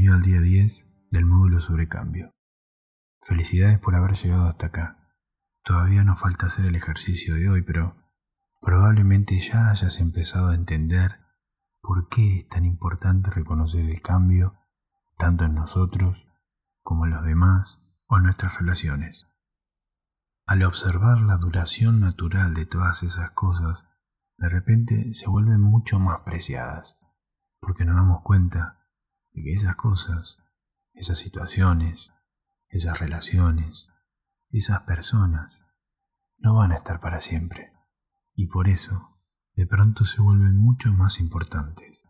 Bienvenido al día 10 del módulo sobre cambio. Felicidades por haber llegado hasta acá. Todavía nos falta hacer el ejercicio de hoy, pero probablemente ya hayas empezado a entender por qué es tan importante reconocer el cambio tanto en nosotros como en los demás o en nuestras relaciones. Al observar la duración natural de todas esas cosas, de repente se vuelven mucho más preciadas, porque nos damos cuenta de que esas cosas, esas situaciones, esas relaciones, esas personas, no van a estar para siempre. Y por eso, de pronto se vuelven mucho más importantes.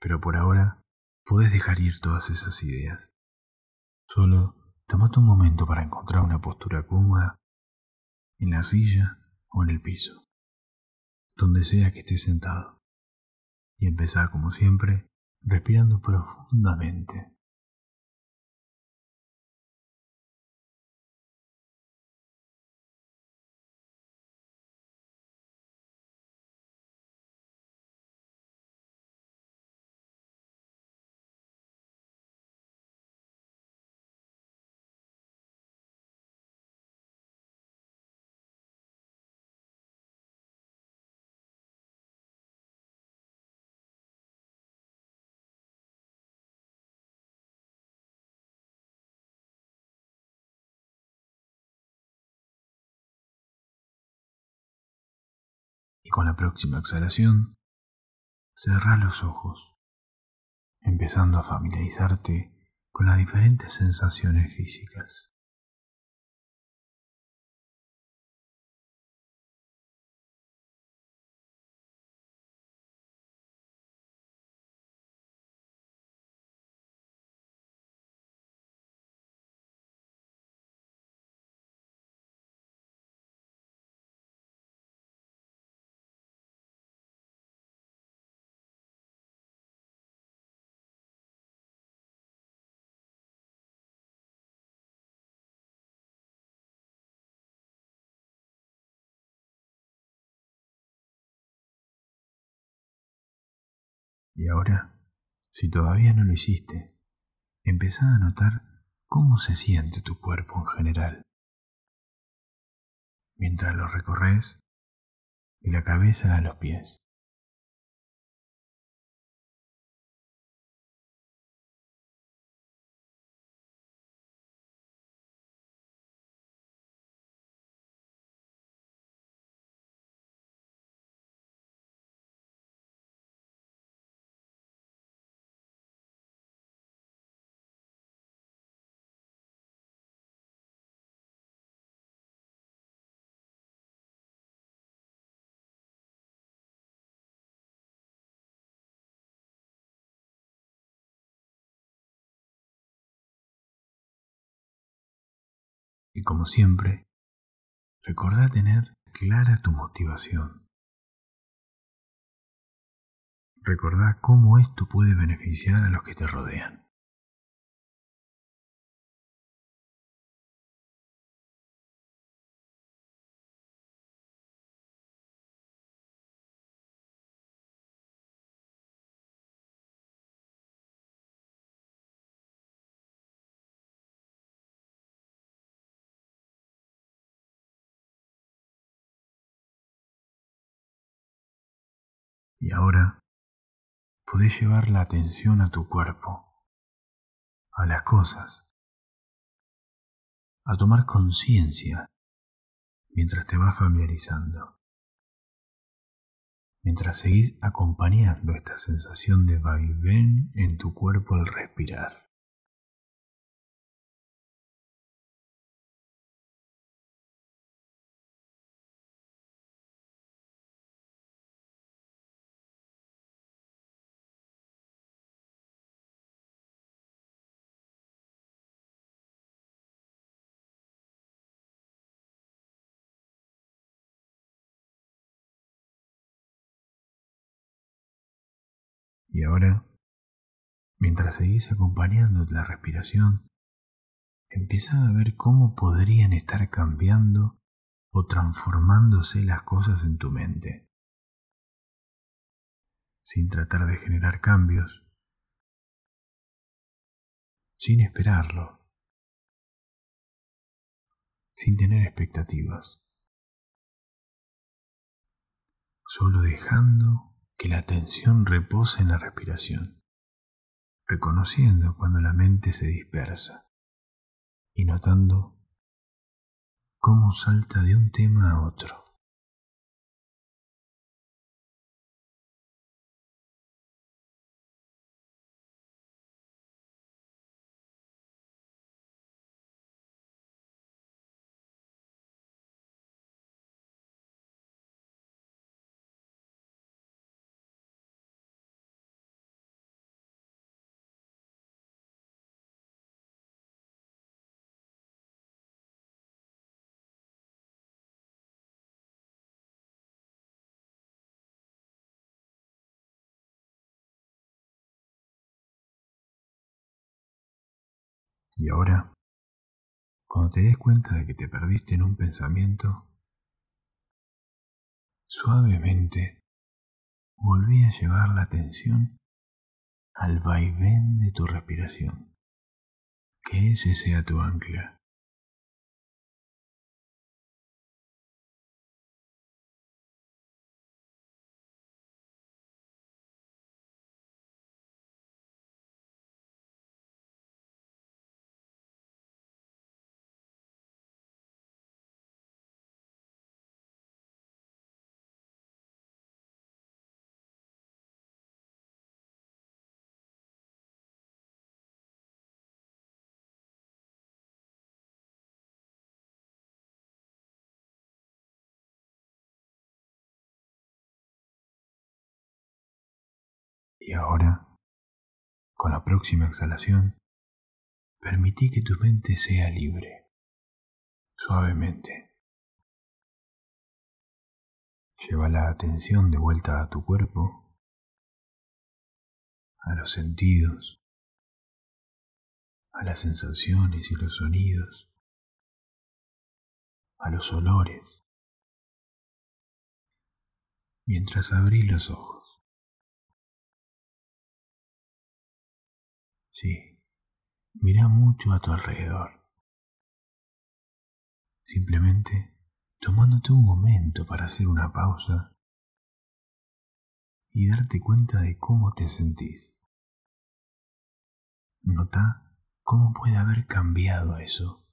Pero por ahora, puedes dejar ir todas esas ideas. Solo tomate un momento para encontrar una postura cómoda en la silla o en el piso, donde sea que estés sentado. Y empezar como siempre respirando profundamente. Con la próxima exhalación cerra los ojos, empezando a familiarizarte con las diferentes sensaciones físicas. Y ahora, si todavía no lo hiciste, empezá a notar cómo se siente tu cuerpo en general. Mientras lo recorres de la cabeza a los pies. Y como siempre, recordá tener clara tu motivación. Recordá cómo esto puede beneficiar a los que te rodean. Y ahora podés llevar la atención a tu cuerpo, a las cosas, a tomar conciencia mientras te vas familiarizando, mientras seguís acompañando esta sensación de vaivén en tu cuerpo al respirar. Y ahora, mientras seguís acompañando la respiración, empieza a ver cómo podrían estar cambiando o transformándose las cosas en tu mente. Sin tratar de generar cambios, sin esperarlo, sin tener expectativas, solo dejando que la atención repose en la respiración, reconociendo cuando la mente se dispersa y notando cómo salta de un tema a otro. Y ahora, cuando te des cuenta de que te perdiste en un pensamiento, suavemente volví a llevar la atención al vaivén de tu respiración. Que ese sea tu ancla. Y ahora, con la próxima exhalación, permití que tu mente sea libre, suavemente. Lleva la atención de vuelta a tu cuerpo, a los sentidos, a las sensaciones y los sonidos, a los olores, mientras abrís los ojos. Sí, mira mucho a tu alrededor. Simplemente tomándote un momento para hacer una pausa y darte cuenta de cómo te sentís. Nota cómo puede haber cambiado eso.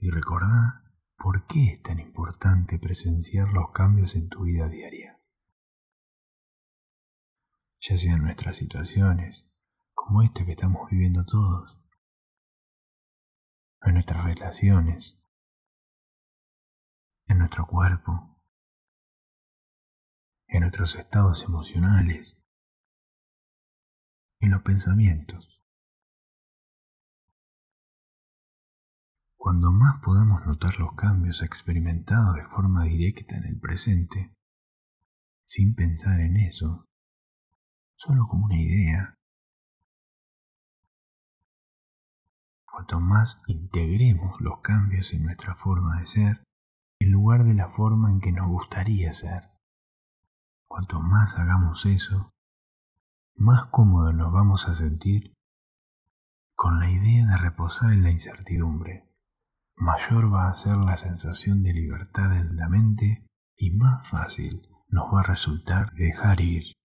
Y recordá por qué es tan importante presenciar los cambios en tu vida diaria ya sean nuestras situaciones, como esta que estamos viviendo todos, en nuestras relaciones, en nuestro cuerpo, en nuestros estados emocionales, en los pensamientos. Cuando más podamos notar los cambios experimentados de forma directa en el presente, sin pensar en eso, solo como una idea. Cuanto más integremos los cambios en nuestra forma de ser, en lugar de la forma en que nos gustaría ser, cuanto más hagamos eso, más cómodos nos vamos a sentir con la idea de reposar en la incertidumbre. Mayor va a ser la sensación de libertad en la mente y más fácil nos va a resultar dejar ir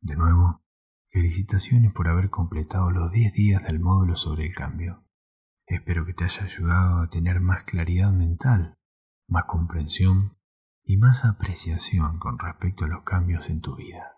de nuevo, felicitaciones por haber completado los 10 días del módulo sobre el cambio. Espero que te haya ayudado a tener más claridad mental, más comprensión y más apreciación con respecto a los cambios en tu vida.